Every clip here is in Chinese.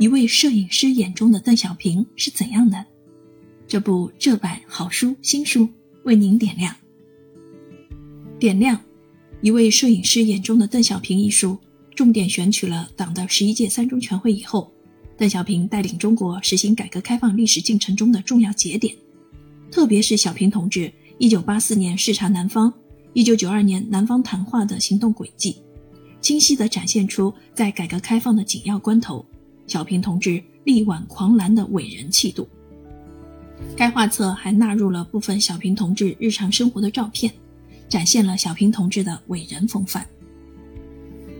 一位摄影师眼中的邓小平是怎样的？这部这版好书新书为您点亮。点亮，一位摄影师眼中的邓小平一书，重点选取了党的十一届三中全会以后，邓小平带领中国实行改革开放历史进程中的重要节点，特别是小平同志一九八四年视察南方，一九九二年南方谈话的行动轨迹，清晰地展现出在改革开放的紧要关头。小平同志力挽狂澜的伟人气度。该画册还纳入了部分小平同志日常生活的照片，展现了小平同志的伟人风范。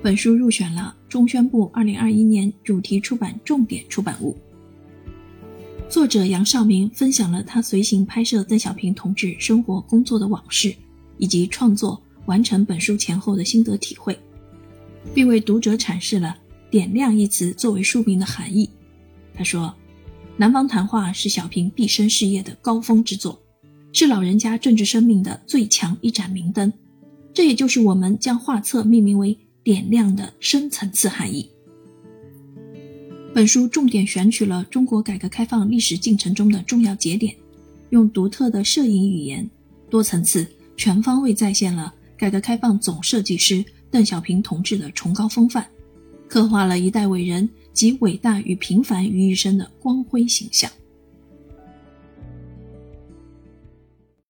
本书入选了中宣部2021年主题出版重点出版物。作者杨绍明分享了他随行拍摄邓小平同志生活工作的往事，以及创作完成本书前后的心得体会，并为读者阐释了。点亮一词作为书名的含义，他说：“南方谈话是小平毕生事业的高峰之作，是老人家政治生命的最强一盏明灯。这也就是我们将画册命名为‘点亮’的深层次含义。”本书重点选取了中国改革开放历史进程中的重要节点，用独特的摄影语言，多层次、全方位再现了改革开放总设计师邓小平同志的崇高风范。刻画了一代伟人及伟大与平凡于一身的光辉形象。